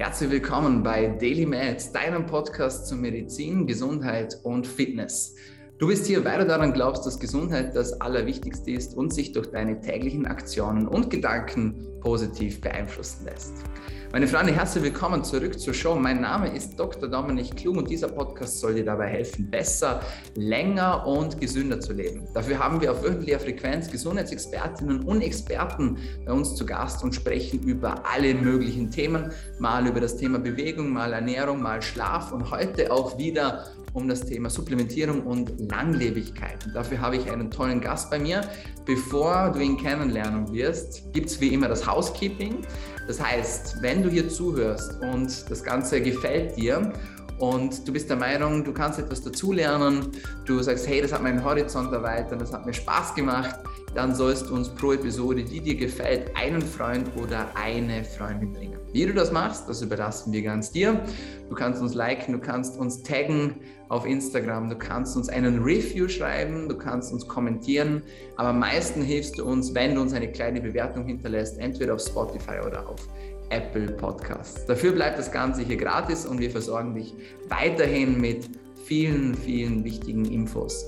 Herzlich willkommen bei Daily Med, deinem Podcast zu Medizin, Gesundheit und Fitness. Du bist hier, weil du daran glaubst, dass Gesundheit das Allerwichtigste ist und sich durch deine täglichen Aktionen und Gedanken positiv beeinflussen lässt. Meine Freunde, herzlich willkommen zurück zur Show. Mein Name ist Dr. Dominik Klum und dieser Podcast soll dir dabei helfen, besser, länger und gesünder zu leben. Dafür haben wir auf wöchentlicher Frequenz Gesundheitsexpertinnen und Experten bei uns zu Gast und sprechen über alle möglichen Themen. Mal über das Thema Bewegung, mal Ernährung, mal Schlaf und heute auch wieder um das Thema Supplementierung und Langlebigkeit. Und dafür habe ich einen tollen Gast bei mir. Bevor du ihn kennenlernen wirst, gibt es wie immer das Housekeeping. Das heißt, wenn du hier zuhörst und das Ganze gefällt dir und du bist der Meinung, du kannst etwas dazulernen, du sagst, hey, das hat meinen Horizont erweitert, das hat mir Spaß gemacht, dann sollst du uns pro Episode, die dir gefällt, einen Freund oder eine Freundin bringen. Wie du das machst, das überlassen wir ganz dir. Du kannst uns liken, du kannst uns taggen auf Instagram, du kannst uns einen Review schreiben, du kannst uns kommentieren, aber am meisten hilfst du uns, wenn du uns eine kleine Bewertung hinterlässt, entweder auf Spotify oder auf Apple Podcasts. Dafür bleibt das Ganze hier gratis und wir versorgen dich weiterhin mit vielen, vielen wichtigen Infos.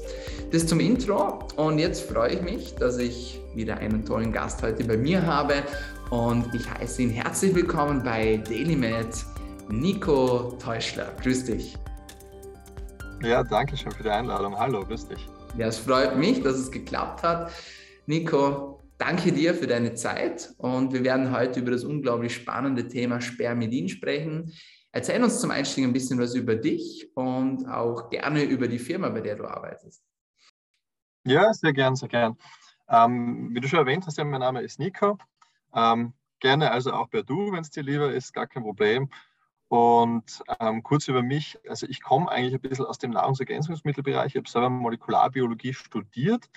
Das zum Intro und jetzt freue ich mich, dass ich wieder einen tollen Gast heute bei mir habe und ich heiße ihn herzlich willkommen bei DailyMed, Nico Teuschler. Grüß dich. Ja, danke schön für die Einladung. Hallo, grüß dich. Ja, es freut mich, dass es geklappt hat. Nico, danke dir für deine Zeit und wir werden heute über das unglaublich spannende Thema Spermidin sprechen. Erzähl uns zum Einstieg ein bisschen was über dich und auch gerne über die Firma, bei der du arbeitest. Ja, sehr gern, sehr gern. Ähm, wie du schon erwähnt hast, ja, mein Name ist Nico. Ähm, gerne also auch per Du, wenn es dir lieber ist, gar kein Problem. Und ähm, kurz über mich, also ich komme eigentlich ein bisschen aus dem Nahrungsergänzungsmittelbereich. Ich habe selber Molekularbiologie studiert,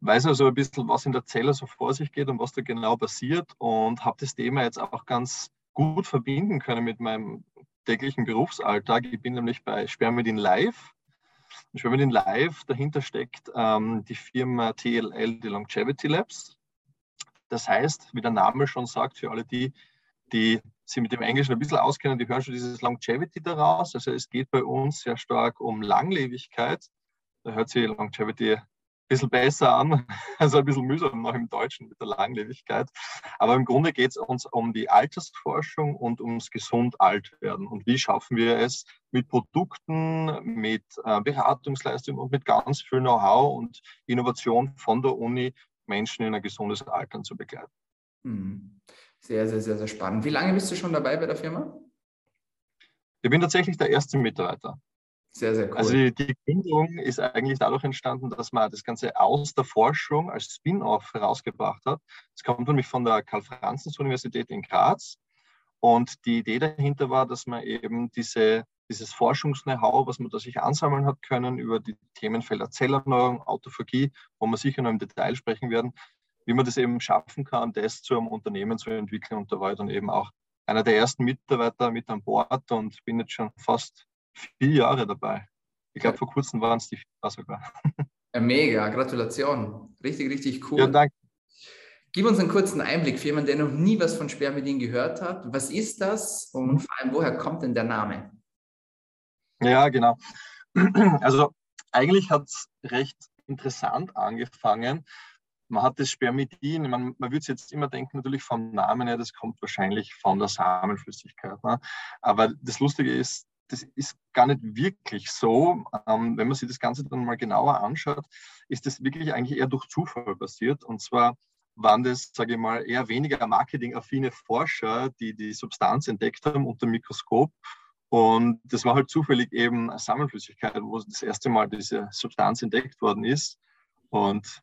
weiß also ein bisschen, was in der Zelle so vor sich geht und was da genau passiert und habe das Thema jetzt auch ganz gut verbinden können mit meinem täglichen Berufsalltag. Ich bin nämlich bei Spermidin Live. Spermidin Live, dahinter steckt ähm, die Firma TLL, die Longevity Labs. Das heißt, wie der Name schon sagt, für alle die, die sich mit dem Englischen ein bisschen auskennen, die hören schon dieses Longevity daraus. Also es geht bei uns sehr stark um Langlebigkeit. Da hört sich Longevity bisschen besser an, also ein bisschen mühsam noch im Deutschen mit der Langlebigkeit. Aber im Grunde geht es uns um die Altersforschung und ums gesund alt werden. Und wie schaffen wir es mit Produkten, mit äh, Beratungsleistungen und mit ganz viel Know-how und Innovation von der Uni Menschen in ein gesundes Altern zu begleiten. Hm. Sehr, sehr, sehr, sehr spannend. Wie lange bist du schon dabei bei der Firma? Ich bin tatsächlich der erste Mitarbeiter. Sehr, sehr cool. Also die, die Gründung ist eigentlich dadurch entstanden, dass man das Ganze aus der Forschung als Spin-off herausgebracht hat. Es kommt nämlich von der Karl-Franzens-Universität in Graz. Und die Idee dahinter war, dass man eben diese, dieses Forschungs-Know-how, was man da sich ansammeln hat können über die Themenfelder Zellerneuerung, Autophagie, wo wir sicher noch im Detail sprechen werden, wie man das eben schaffen kann, das zu einem Unternehmen zu entwickeln. Und da war ich dann eben auch einer der ersten Mitarbeiter mit an Bord und bin jetzt schon fast vier Jahre dabei. Ich glaube, vor kurzem waren es die vier sogar. Ja, mega, Gratulation. Richtig, richtig cool. Ja, danke. Gib uns einen kurzen Einblick für jemanden, der noch nie was von Spermidin gehört hat. Was ist das und mhm. vor allem, woher kommt denn der Name? Ja, genau. Also eigentlich hat es recht interessant angefangen. Man hat das Spermidin, man, man würde jetzt immer denken, natürlich vom Namen her, das kommt wahrscheinlich von der Samenflüssigkeit. Ne? Aber das Lustige ist, das ist gar nicht wirklich so. Ähm, wenn man sich das Ganze dann mal genauer anschaut, ist das wirklich eigentlich eher durch Zufall passiert. Und zwar waren das, sage ich mal, eher weniger marketingaffine Forscher, die die Substanz entdeckt haben unter dem Mikroskop. Und das war halt zufällig eben eine Sammelflüssigkeit, wo das erste Mal diese Substanz entdeckt worden ist. Und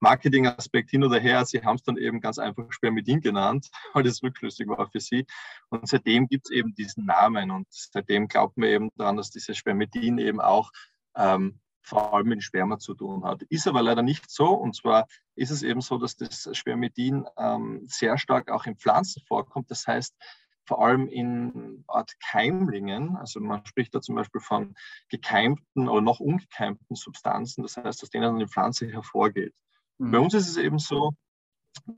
Marketingaspekt hin oder her. Sie haben es dann eben ganz einfach Spermidin genannt, weil es rückschlüssig war für sie. Und seitdem gibt es eben diesen Namen und seitdem glaubt man eben daran, dass dieses Spermidin eben auch ähm, vor allem mit Sperma zu tun hat. Ist aber leider nicht so. Und zwar ist es eben so, dass das Spermidin ähm, sehr stark auch in Pflanzen vorkommt. Das heißt, vor allem in Art Keimlingen, also man spricht da zum Beispiel von gekeimten oder noch ungekeimten Substanzen, das heißt, aus denen eine Pflanze hervorgeht. Mhm. Bei uns ist es eben so,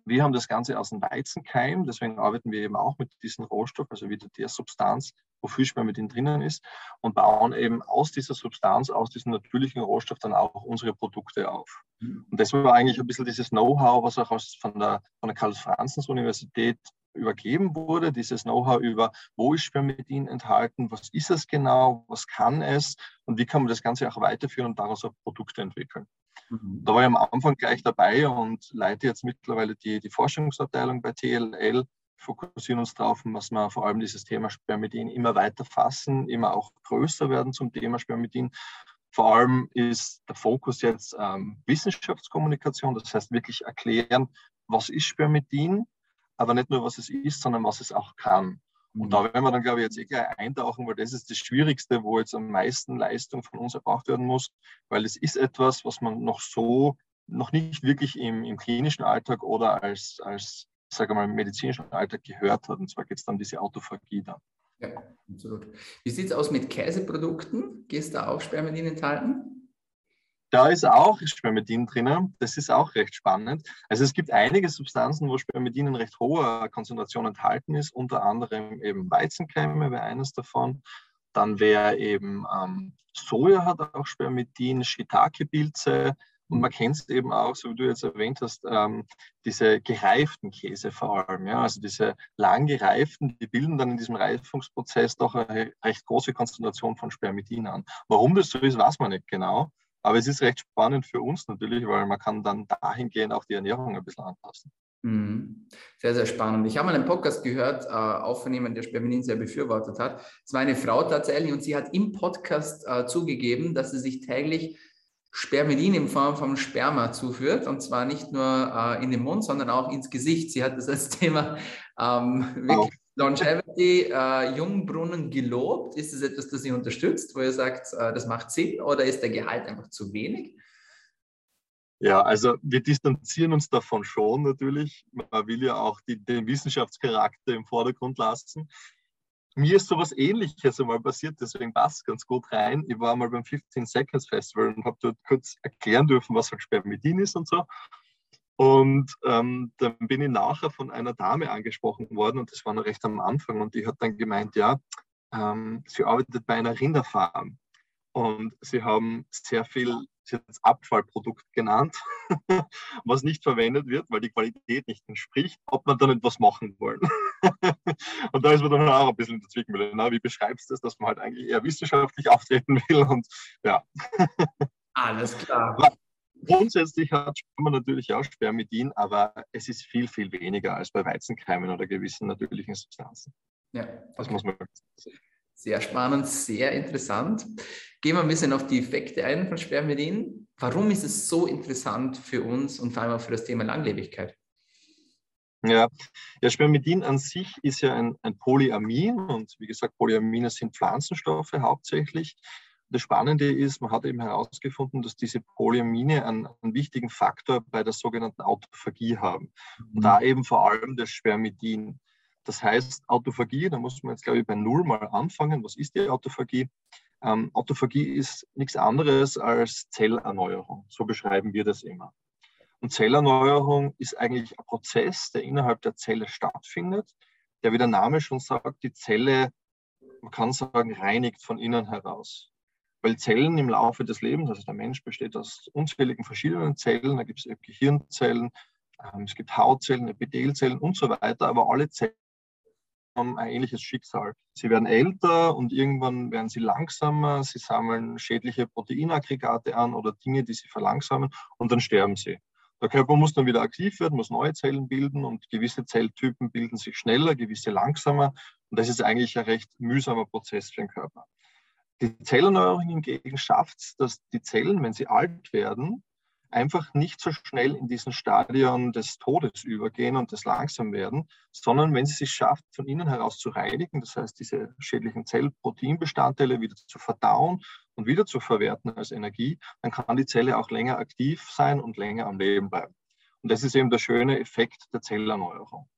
wir haben das Ganze aus dem Weizenkeim, deswegen arbeiten wir eben auch mit diesem Rohstoff, also wieder der Substanz, wo Fischspermidin drinnen ist, und bauen eben aus dieser Substanz, aus diesem natürlichen Rohstoff dann auch unsere Produkte auf. Mhm. Und das war eigentlich ein bisschen dieses Know-how, was auch aus, von der, von der Karl-Franzens-Universität übergeben wurde, dieses Know-how über, wo ist Spermidin enthalten, was ist es genau, was kann es und wie kann man das Ganze auch weiterführen und daraus auch Produkte entwickeln. Mhm. Da war ich am Anfang gleich dabei und leite jetzt mittlerweile die, die Forschungsabteilung bei TLL, fokussieren uns darauf, dass wir vor allem dieses Thema Spermidin immer weiter fassen, immer auch größer werden zum Thema Spermidin. Vor allem ist der Fokus jetzt ähm, Wissenschaftskommunikation, das heißt wirklich erklären, was ist Spermidin, aber nicht nur, was es ist, sondern was es auch kann. Und da werden wir dann, glaube ich, jetzt eh gleich eintauchen, weil das ist das Schwierigste, wo jetzt am meisten Leistung von uns erbracht werden muss, weil es ist etwas, was man noch so, noch nicht wirklich im, im klinischen Alltag oder als, als sage mal, medizinischen Alltag gehört hat. Und zwar geht es dann diese Autophagie dann. Ja, absolut. Wie sieht es aus mit Käseprodukten? Gehst du da auch Spermidin enthalten? Da ist auch Spermidin drinnen. Das ist auch recht spannend. Also es gibt einige Substanzen, wo Spermidin in recht hoher Konzentration enthalten ist, unter anderem eben Weizenkeime wäre eines davon. Dann wäre eben ähm, Soja hat auch Spermidin, Shiitake-Pilze und man kennt es eben auch, so wie du jetzt erwähnt hast, ähm, diese gereiften Käse vor allem. Ja? Also diese lang gereiften, die bilden dann in diesem Reifungsprozess doch eine recht große Konzentration von Spermidin an. Warum das so ist, weiß man nicht genau. Aber es ist recht spannend für uns natürlich, weil man kann dann dahingehend auch die Ernährung ein bisschen anpassen. Mhm. Sehr, sehr spannend. Ich habe mal einen Podcast gehört, äh, aufnehmen, der Sperminin sehr befürwortet hat. Es war eine Frau tatsächlich und sie hat im Podcast äh, zugegeben, dass sie sich täglich Spermidin in Form von Sperma zuführt und zwar nicht nur äh, in den Mund, sondern auch ins Gesicht. Sie hat das als Thema ähm, wirklich Longevity, äh, Jungbrunnen gelobt? Ist es etwas, das ihr unterstützt, wo ihr sagt, äh, das macht Sinn oder ist der Gehalt einfach zu wenig? Ja, also wir distanzieren uns davon schon natürlich. Man will ja auch die, den Wissenschaftscharakter im Vordergrund lassen. Mir ist sowas ähnliches einmal passiert, deswegen passt es ganz gut rein. Ich war mal beim 15 Seconds Festival und habe dort kurz erklären dürfen, was halt Spermidin ist und so. Und ähm, dann bin ich nachher von einer Dame angesprochen worden und das war noch recht am Anfang und die hat dann gemeint, ja, ähm, sie arbeitet bei einer Rinderfarm und sie haben sehr viel, sie hat das Abfallprodukt genannt, was nicht verwendet wird, weil die Qualität nicht entspricht, ob man dann etwas machen wollen. und da ist man dann auch ein bisschen in der Zwickmühle. Na, wie beschreibst du das, dass man halt eigentlich eher wissenschaftlich auftreten will und ja. Alles klar. Grundsätzlich hat man natürlich auch Spermidin, aber es ist viel, viel weniger als bei Weizenkeimen oder gewissen natürlichen Substanzen. Ja, okay. das muss man sagen. Sehr spannend, sehr interessant. Gehen wir ein bisschen auf die Effekte ein von Spermidin. Warum ist es so interessant für uns und vor allem auch für das Thema Langlebigkeit? Ja, ja Spermidin an sich ist ja ein, ein Polyamin und wie gesagt, Polyamine sind Pflanzenstoffe hauptsächlich. Das Spannende ist, man hat eben herausgefunden, dass diese Polyamine einen, einen wichtigen Faktor bei der sogenannten Autophagie haben. Und mhm. da eben vor allem das Spermidin. Das heißt, Autophagie, da muss man jetzt, glaube ich, bei Null mal anfangen. Was ist die Autophagie? Ähm, Autophagie ist nichts anderes als Zellerneuerung. So beschreiben wir das immer. Und Zellerneuerung ist eigentlich ein Prozess, der innerhalb der Zelle stattfindet, der, wie der Name schon sagt, die Zelle, man kann sagen, reinigt von innen heraus. Weil Zellen im Laufe des Lebens, also der Mensch besteht aus unzähligen verschiedenen Zellen, da gibt es Gehirnzellen, ähm, es gibt Hautzellen, Epithelzellen und so weiter, aber alle Zellen haben ein ähnliches Schicksal. Sie werden älter und irgendwann werden sie langsamer, sie sammeln schädliche Proteinaggregate an oder Dinge, die sie verlangsamen und dann sterben sie. Der Körper muss dann wieder aktiv werden, muss neue Zellen bilden und gewisse Zelltypen bilden sich schneller, gewisse langsamer. Und das ist eigentlich ein recht mühsamer Prozess für den Körper. Die Zellerneuerung hingegen schafft es, dass die Zellen, wenn sie alt werden, einfach nicht so schnell in diesen Stadion des Todes übergehen und des Langsamwerden, sondern wenn sie sich schafft, von innen heraus zu reinigen, das heißt, diese schädlichen Zellproteinbestandteile wieder zu verdauen und wieder zu verwerten als Energie, dann kann die Zelle auch länger aktiv sein und länger am Leben bleiben. Und das ist eben der schöne Effekt der Zellerneuerung.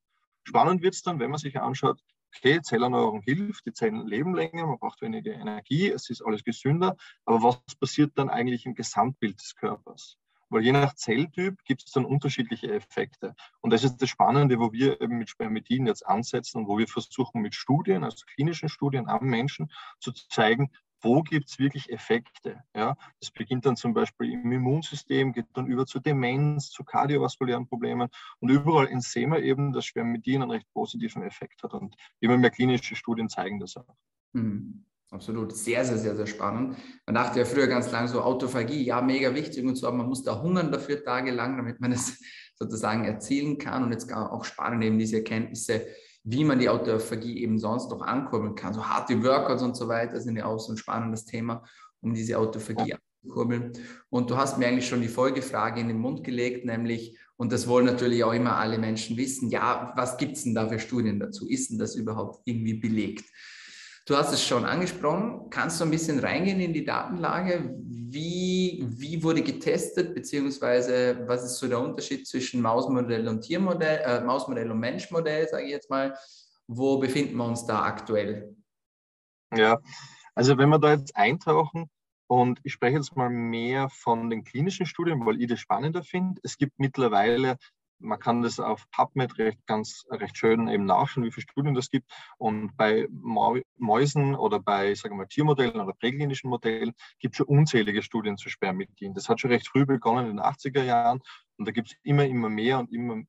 Spannend wird es dann, wenn man sich anschaut, okay, Zellerneuerung hilft, die Zellen leben länger, man braucht weniger Energie, es ist alles gesünder, aber was passiert dann eigentlich im Gesamtbild des Körpers? weil je nach Zelltyp gibt es dann unterschiedliche Effekte. Und das ist das Spannende, wo wir eben mit Spermidin jetzt ansetzen und wo wir versuchen mit Studien, also klinischen Studien am Menschen, zu zeigen, wo gibt es wirklich Effekte. Ja? Das beginnt dann zum Beispiel im Immunsystem, geht dann über zu Demenz, zu kardiovaskulären Problemen und überall sehen wir eben, dass Spermidin einen recht positiven Effekt hat und immer mehr klinische Studien zeigen das auch. Mhm. Absolut, sehr, sehr, sehr, sehr spannend. Man dachte ja früher ganz lang so, Autophagie, ja, mega wichtig und so, aber man muss da hungern dafür tagelang, damit man es sozusagen erzielen kann. Und jetzt auch spannend eben diese Erkenntnisse, wie man die Autophagie eben sonst noch ankurbeln kann. So harte Workouts und so weiter sind ja auch so ein spannendes Thema, um diese Autophagie anzukurbeln. Und du hast mir eigentlich schon die Folgefrage in den Mund gelegt, nämlich, und das wollen natürlich auch immer alle Menschen wissen, ja, was gibt es denn da für Studien dazu? Ist denn das überhaupt irgendwie belegt? Du hast es schon angesprochen. Kannst du ein bisschen reingehen in die Datenlage? Wie, wie wurde getestet, beziehungsweise was ist so der Unterschied zwischen Mausmodell und Tiermodell, äh, Mausmodell und Menschmodell, sage ich jetzt mal? Wo befinden wir uns da aktuell? Ja, also wenn wir da jetzt eintauchen, und ich spreche jetzt mal mehr von den klinischen Studien, weil ich das spannender finde. Es gibt mittlerweile man kann das auf PubMed recht, ganz, recht schön eben nachschauen, wie viele Studien das gibt. Und bei Mäusen oder bei, sagen wir Tiermodellen oder präklinischen Modellen gibt es schon unzählige Studien zu Spermidin. Das hat schon recht früh begonnen in den 80er Jahren. Und da gibt es immer, immer mehr und immer,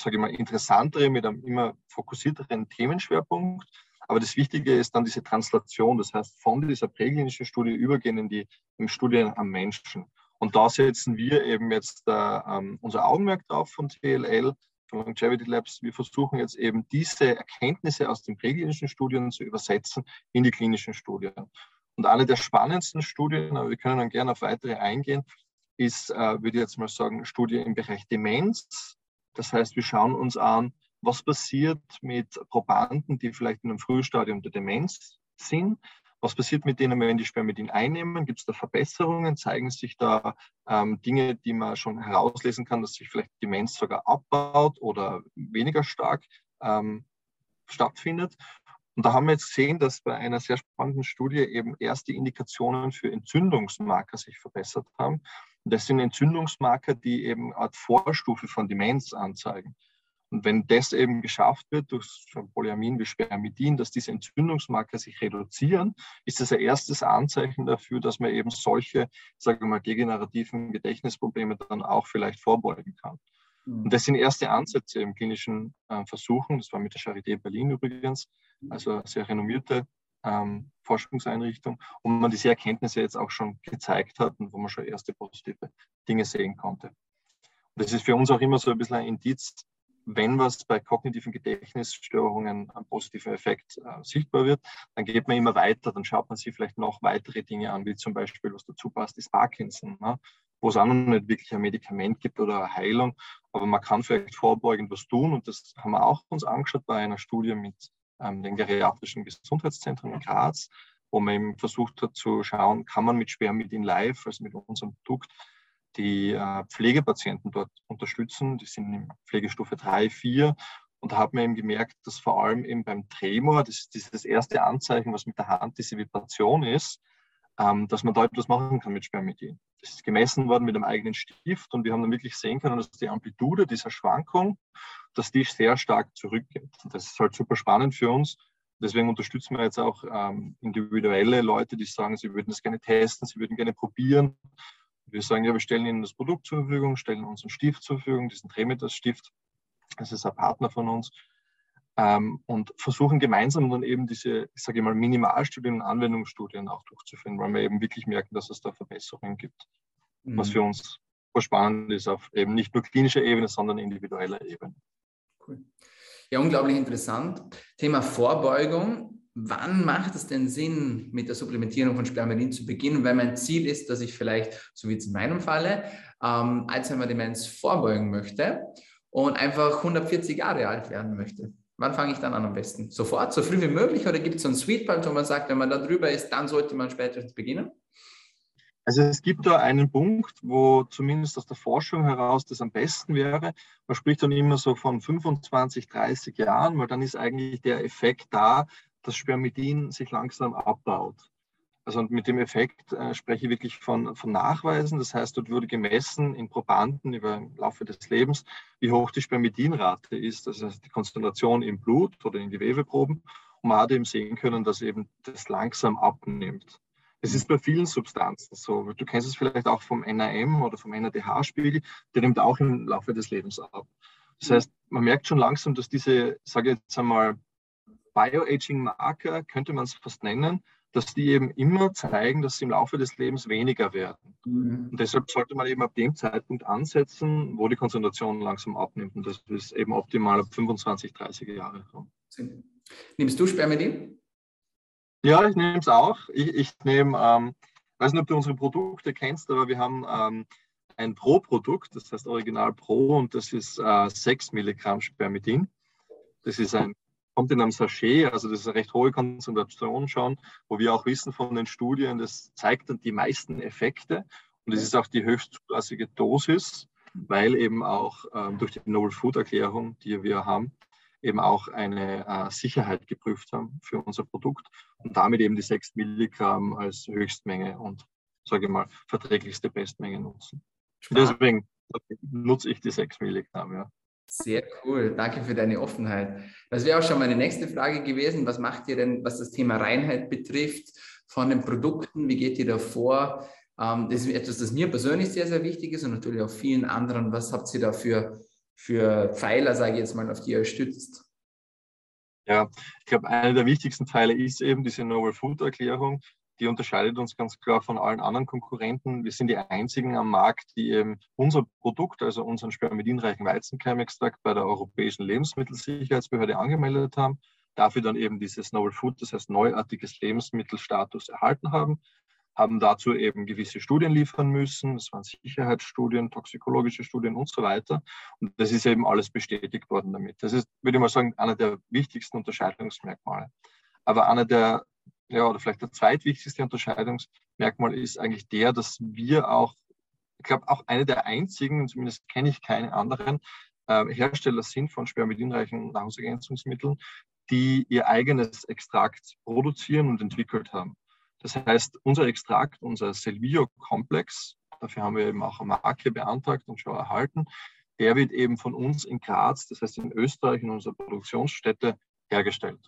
sage ich mal, interessantere mit einem immer fokussierteren Themenschwerpunkt. Aber das Wichtige ist dann diese Translation, das heißt von dieser präklinischen Studie übergehen in die in Studien am Menschen. Und da setzen wir eben jetzt äh, ähm, unser Augenmerk drauf von TLL, von Longevity Labs. Wir versuchen jetzt eben diese Erkenntnisse aus den präklinischen Studien zu übersetzen in die klinischen Studien. Und eine der spannendsten Studien, aber wir können dann gerne auf weitere eingehen, ist, äh, würde ich jetzt mal sagen, Studie im Bereich Demenz. Das heißt, wir schauen uns an, was passiert mit Probanden, die vielleicht in einem Frühstadium der Demenz sind, was passiert mit denen, wenn die Spermidin einnehmen? Gibt es da Verbesserungen? Zeigen sich da ähm, Dinge, die man schon herauslesen kann, dass sich vielleicht Demenz sogar abbaut oder weniger stark ähm, stattfindet? Und da haben wir jetzt gesehen, dass bei einer sehr spannenden Studie eben erste Indikationen für Entzündungsmarker sich verbessert haben. Und das sind Entzündungsmarker, die eben eine Art Vorstufe von Demenz anzeigen. Und wenn das eben geschafft wird durch Polyamin wie Spermidin, dass diese Entzündungsmarker sich reduzieren, ist das ein erstes Anzeichen dafür, dass man eben solche, sagen wir mal, degenerativen Gedächtnisprobleme dann auch vielleicht vorbeugen kann. Mhm. Und das sind erste Ansätze im klinischen äh, Versuchen. Das war mit der Charité Berlin übrigens, also eine sehr renommierte ähm, Forschungseinrichtung, wo man diese Erkenntnisse jetzt auch schon gezeigt hat und wo man schon erste positive Dinge sehen konnte. Und das ist für uns auch immer so ein bisschen ein Indiz, wenn was bei kognitiven Gedächtnisstörungen ein positiver Effekt äh, sichtbar wird, dann geht man immer weiter, dann schaut man sich vielleicht noch weitere Dinge an, wie zum Beispiel, was dazu passt, ist Parkinson, ne? wo es auch noch nicht wirklich ein Medikament gibt oder eine Heilung, aber man kann vielleicht vorbeugend was tun und das haben wir auch uns angeschaut bei einer Studie mit ähm, den geriatrischen Gesundheitszentren in Graz, wo man eben versucht hat zu schauen, kann man mit Spermidin live, also mit unserem Produkt, die äh, Pflegepatienten dort unterstützen. Die sind in Pflegestufe 3, 4. Und da hat man eben gemerkt, dass vor allem eben beim Tremor, das ist das erste Anzeichen, was mit der Hand diese Vibration ist, ähm, dass man da etwas machen kann mit Spermidin. Das ist gemessen worden mit einem eigenen Stift und wir haben dann wirklich sehen können, dass die Amplitude dieser Schwankung, dass die sehr stark zurückgeht. Und das ist halt super spannend für uns. Deswegen unterstützen wir jetzt auch ähm, individuelle Leute, die sagen, sie würden das gerne testen, sie würden gerne probieren. Wir sagen ja, wir stellen Ihnen das Produkt zur Verfügung, stellen unseren Stift zur Verfügung, diesen Tremetas-Stift. Das ist ein Partner von uns. Ähm, und versuchen gemeinsam dann eben diese, ich sage mal, Minimalstudien und Anwendungsstudien auch durchzuführen, weil wir eben wirklich merken, dass es da Verbesserungen gibt. Mhm. Was für uns spannend ist auf eben nicht nur klinischer Ebene, sondern individueller Ebene. Cool. Ja, unglaublich interessant. Thema Vorbeugung wann macht es denn Sinn, mit der Supplementierung von Spermidin zu beginnen? Weil mein Ziel ist, dass ich vielleicht, so wie jetzt in meinem Falle, ähm, Alzheimer-Demenz vorbeugen möchte und einfach 140 Jahre alt werden möchte. Wann fange ich dann an am besten? Sofort, so früh wie möglich? Oder gibt es so einen Sweetpunch, wo man sagt, wenn man da drüber ist, dann sollte man spätestens beginnen? Also es gibt da einen Punkt, wo zumindest aus der Forschung heraus das am besten wäre. Man spricht dann immer so von 25, 30 Jahren, weil dann ist eigentlich der Effekt da, dass Spermidin sich langsam abbaut. Also mit dem Effekt äh, spreche ich wirklich von, von Nachweisen. Das heißt, dort wurde gemessen in Probanden über im Laufe des Lebens, wie hoch die Spermidinrate ist, das heißt die Konzentration im Blut oder in Gewebeproben. Und man hat eben sehen können, dass eben das langsam abnimmt. Es ist bei vielen Substanzen so. Du kennst es vielleicht auch vom NAM oder vom NADH-Spiegel, der nimmt auch im Laufe des Lebens ab. Das heißt, man merkt schon langsam, dass diese, sage ich jetzt einmal, Bioaging-Marker, könnte man es fast nennen, dass die eben immer zeigen, dass sie im Laufe des Lebens weniger werden. Mhm. Und deshalb sollte man eben ab dem Zeitpunkt ansetzen, wo die Konzentration langsam abnimmt. Und das ist eben optimal ab 25, 30 Jahre. Nimmst du Spermidin? Ja, ich nehme es auch. Ich, ich nehme, ähm, weiß nicht, ob du unsere Produkte kennst, aber wir haben ähm, ein Pro-Produkt, das heißt Original Pro, und das ist äh, 6 Milligramm Spermidin. Das ist ein kommt in einem Sachet, also das ist eine recht hohe Konzentration schon, wo wir auch wissen von den Studien, das zeigt dann die meisten Effekte und es ist auch die höchst zulassige Dosis, weil eben auch ähm, durch die Novel Food Erklärung, die wir haben, eben auch eine äh, Sicherheit geprüft haben für unser Produkt und damit eben die 6 Milligramm als Höchstmenge und, sage ich mal, verträglichste Bestmenge nutzen. Deswegen nutze ich die 6 Milligramm, ja. Sehr cool, danke für deine Offenheit. Das wäre auch schon meine nächste Frage gewesen. Was macht ihr denn, was das Thema Reinheit betrifft, von den Produkten? Wie geht ihr da vor? Ähm, das ist etwas, das mir persönlich sehr, sehr wichtig ist und natürlich auch vielen anderen. Was habt ihr da für, für Pfeiler, sage ich jetzt mal, auf die ihr stützt? Ja, ich glaube, einer der wichtigsten Pfeiler ist eben diese Novel Food Erklärung die unterscheidet uns ganz klar von allen anderen Konkurrenten. Wir sind die einzigen am Markt, die eben unser Produkt, also unseren spermidinreichen Weizenkeimextrakt bei der Europäischen Lebensmittelsicherheitsbehörde angemeldet haben, dafür dann eben dieses Novel Food, das heißt neuartiges Lebensmittelstatus erhalten haben, haben dazu eben gewisse Studien liefern müssen. Das waren Sicherheitsstudien, toxikologische Studien und so weiter. Und das ist eben alles bestätigt worden damit. Das ist, würde ich mal sagen, einer der wichtigsten Unterscheidungsmerkmale. Aber einer der ja, oder vielleicht der zweitwichtigste Unterscheidungsmerkmal ist eigentlich der, dass wir auch, ich glaube, auch eine der einzigen, zumindest kenne ich keine anderen, äh, Hersteller sind von spermidinreichen Nahrungsergänzungsmitteln, die ihr eigenes Extrakt produzieren und entwickelt haben. Das heißt, unser Extrakt, unser Selvio-Komplex, dafür haben wir eben auch eine Marke beantragt und schon erhalten, der wird eben von uns in Graz, das heißt in Österreich, in unserer Produktionsstätte hergestellt.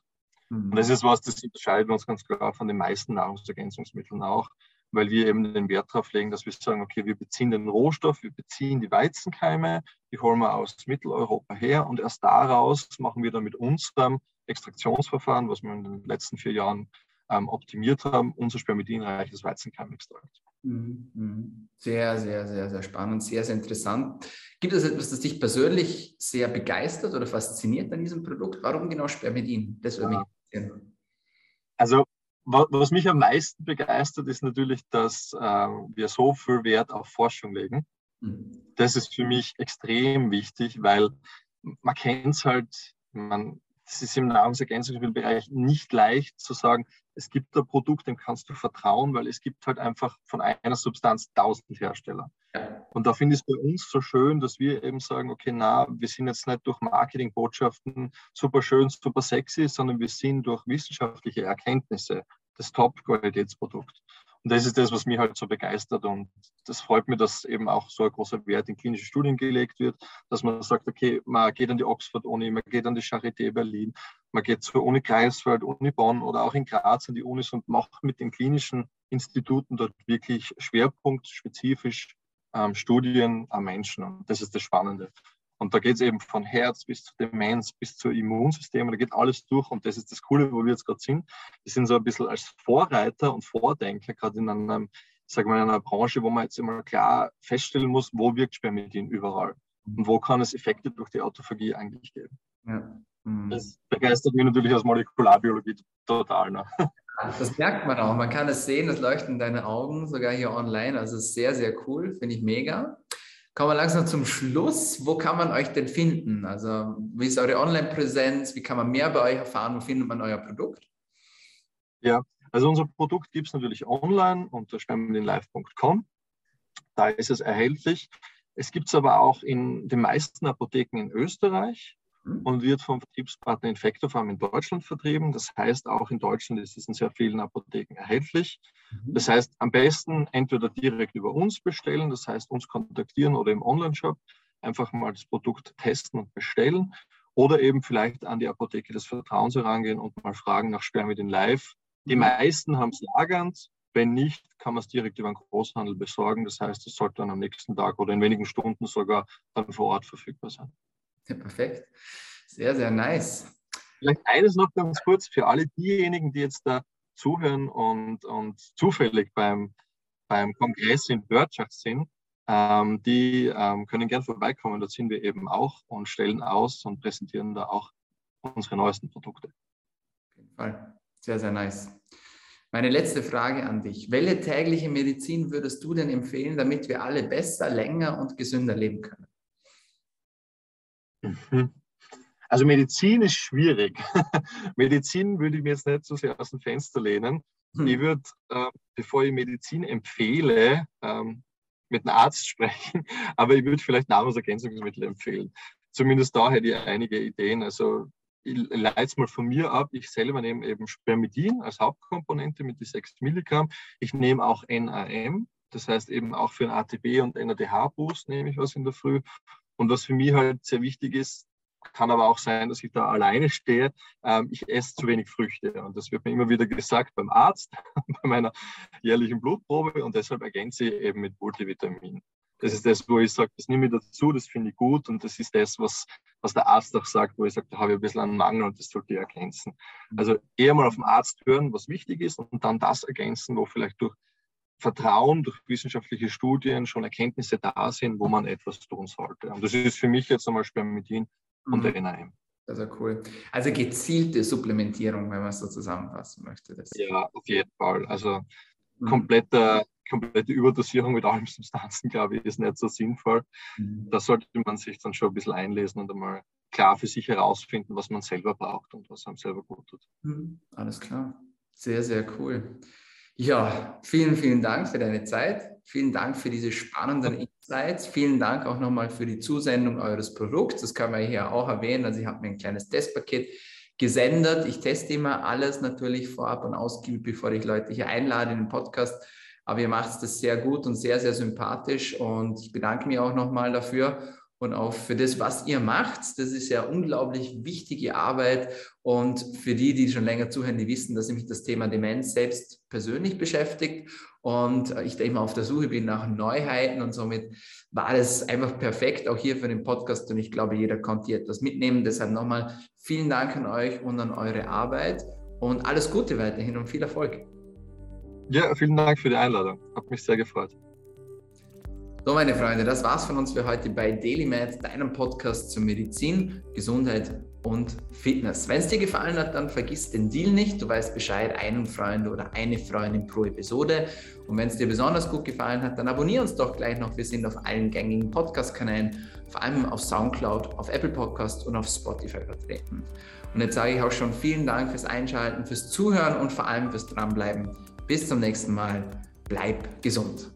Und das ist was, das unterscheidet uns ganz klar von den meisten Nahrungsergänzungsmitteln auch, weil wir eben den Wert darauf legen, dass wir sagen, okay, wir beziehen den Rohstoff, wir beziehen die Weizenkeime, die holen wir aus Mitteleuropa her und erst daraus machen wir dann mit unserem Extraktionsverfahren, was wir in den letzten vier Jahren ähm, optimiert haben, unser spermidinreiches Weizenkeimextrakt. Mhm, mhm. Sehr, sehr, sehr, sehr spannend, sehr, sehr interessant. Gibt es etwas, das dich persönlich sehr begeistert oder fasziniert an diesem Produkt? Warum genau Spermidin? Das würde mich interessieren. Also, was mich am meisten begeistert, ist natürlich, dass äh, wir so viel Wert auf Forschung legen. Mhm. Das ist für mich extrem wichtig, weil man kennt es halt, man, es ist im Nahrungsergänzungsmittelbereich nicht leicht zu sagen, es gibt ein Produkt, dem kannst du vertrauen, weil es gibt halt einfach von einer Substanz tausend Hersteller. Und da finde ich es bei uns so schön, dass wir eben sagen, okay, na, wir sind jetzt nicht durch Marketingbotschaften super schön, super sexy, sondern wir sind durch wissenschaftliche Erkenntnisse das Top-Qualitätsprodukt. Und das ist das, was mich halt so begeistert. Und das freut mich, dass eben auch so ein großer Wert in klinische Studien gelegt wird, dass man sagt, okay, man geht an die Oxford-Uni, man geht an die Charité Berlin, man geht zur Uni Greifswald, Uni Bonn oder auch in Graz an die Unis und macht mit den klinischen Instituten dort wirklich schwerpunktspezifisch ähm, Studien am Menschen. Und das ist das Spannende. Und da geht es eben von Herz bis zu Demenz, bis zu Immunsystem, da geht alles durch und das ist das Coole, wo wir jetzt gerade sind. Wir sind so ein bisschen als Vorreiter und Vordenker, gerade in einem, sagen wir, in einer Branche, wo man jetzt immer klar feststellen muss, wo wirkt Spermidin überall und wo kann es Effekte durch die Autophagie eigentlich geben. Ja. Mhm. Das begeistert mich natürlich aus Molekularbiologie total. Ne? Das merkt man auch. Man kann es sehen, das leuchten deine Augen, sogar hier online. Also sehr, sehr cool, finde ich mega. Kommen wir langsam zum Schluss. Wo kann man euch denn finden? Also, wie ist eure Online-Präsenz? Wie kann man mehr bei euch erfahren? Wo findet man euer Produkt? Ja, also unser Produkt gibt es natürlich online unter spermidinlive.com. Da ist es erhältlich. Es gibt es aber auch in den meisten Apotheken in Österreich. Und wird vom Vertriebspartner Infectofarm in Deutschland vertrieben. Das heißt, auch in Deutschland ist es in sehr vielen Apotheken erhältlich. Mhm. Das heißt, am besten entweder direkt über uns bestellen, das heißt uns kontaktieren oder im Online-Shop einfach mal das Produkt testen und bestellen oder eben vielleicht an die Apotheke des Vertrauens herangehen und mal fragen nach Spermidin Live. Die mhm. meisten haben es lagernd. Wenn nicht, kann man es direkt über den Großhandel besorgen. Das heißt, es sollte dann am nächsten Tag oder in wenigen Stunden sogar dann vor Ort verfügbar sein. Ja, perfekt. Sehr, sehr nice. Vielleicht eines noch ganz kurz für alle diejenigen, die jetzt da zuhören und, und zufällig beim, beim Kongress in Wirtschaft sind. Ähm, die ähm, können gern vorbeikommen. Dort sind wir eben auch und stellen aus und präsentieren da auch unsere neuesten Produkte. Auf jeden Fall. Sehr, sehr nice. Meine letzte Frage an dich. Welche tägliche Medizin würdest du denn empfehlen, damit wir alle besser, länger und gesünder leben können? Mhm. Also Medizin ist schwierig. Medizin würde ich mir jetzt nicht so sehr aus dem Fenster lehnen. Hm. Ich würde, äh, bevor ich Medizin empfehle, ähm, mit einem Arzt sprechen, aber ich würde vielleicht Nahrungsergänzungsmittel empfehlen. Zumindest da hätte ich einige Ideen. Also ich leite es mal von mir ab. Ich selber nehme eben Spermidin als Hauptkomponente mit die 6 Milligramm. Ich nehme auch NAM, das heißt eben auch für einen ATB und NADH-Boost nehme ich was in der Früh. Und was für mich halt sehr wichtig ist, kann aber auch sein, dass ich da alleine stehe. Ähm, ich esse zu wenig Früchte. Und das wird mir immer wieder gesagt beim Arzt, bei meiner jährlichen Blutprobe. Und deshalb ergänze ich eben mit Multivitamin. Das ist das, wo ich sage, das nehme ich dazu, das finde ich gut. Und das ist das, was, was der Arzt auch sagt, wo ich sage, da habe ich ein bisschen einen Mangel und das sollte ich ergänzen. Mhm. Also eher mal auf den Arzt hören, was wichtig ist und dann das ergänzen, wo vielleicht durch Vertrauen, durch wissenschaftliche Studien schon Erkenntnisse da sind, wo man etwas tun sollte. Und das ist für mich jetzt einmal Spermidin und mhm. NAM. Das ist cool. Also gezielte Supplementierung, wenn man es so zusammenfassen möchte. Das. Ja, auf jeden Fall. Also mhm. kompletter, komplette Überdosierung mit allen Substanzen, glaube ich, ist nicht so sinnvoll. Mhm. Da sollte man sich dann schon ein bisschen einlesen und einmal klar für sich herausfinden, was man selber braucht und was einem selber gut tut. Mhm. Alles klar. Sehr, sehr cool. Ja, vielen, vielen Dank für deine Zeit. Vielen Dank für diese spannenden Insights. Vielen Dank auch nochmal für die Zusendung eures Produkts. Das kann man hier auch erwähnen. Also ich habe mir ein kleines Testpaket gesendet. Ich teste immer alles natürlich vorab und ausgiebig, bevor ich Leute hier einlade in den Podcast. Aber ihr macht das sehr gut und sehr, sehr sympathisch. Und ich bedanke mich auch nochmal dafür und auch für das, was ihr macht. Das ist ja unglaublich wichtige Arbeit. Und für die, die schon länger zuhören, die wissen, dass mich das Thema Demenz selbst persönlich beschäftigt und ich da immer auf der Suche bin nach Neuheiten und somit war das einfach perfekt, auch hier für den Podcast und ich glaube, jeder konnte hier etwas mitnehmen. Deshalb nochmal vielen Dank an euch und an eure Arbeit und alles Gute weiterhin und viel Erfolg. Ja, vielen Dank für die Einladung. Hat mich sehr gefreut. So, meine Freunde, das war's von uns für heute bei DailyMed, deinem Podcast zur Medizin, Gesundheit und Fitness. Wenn es dir gefallen hat, dann vergiss den Deal nicht. Du weißt Bescheid, einen Freund oder eine Freundin pro Episode. Und wenn es dir besonders gut gefallen hat, dann abonniere uns doch gleich noch. Wir sind auf allen gängigen Podcast-Kanälen, vor allem auf Soundcloud, auf Apple Podcast und auf Spotify vertreten. Und jetzt sage ich auch schon vielen Dank fürs Einschalten, fürs Zuhören und vor allem fürs Dranbleiben. Bis zum nächsten Mal. Bleib gesund.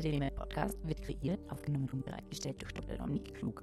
Der DDML Podcast wird kreiert, aufgenommen und bereitgestellt durch Dr. Dominik Klug.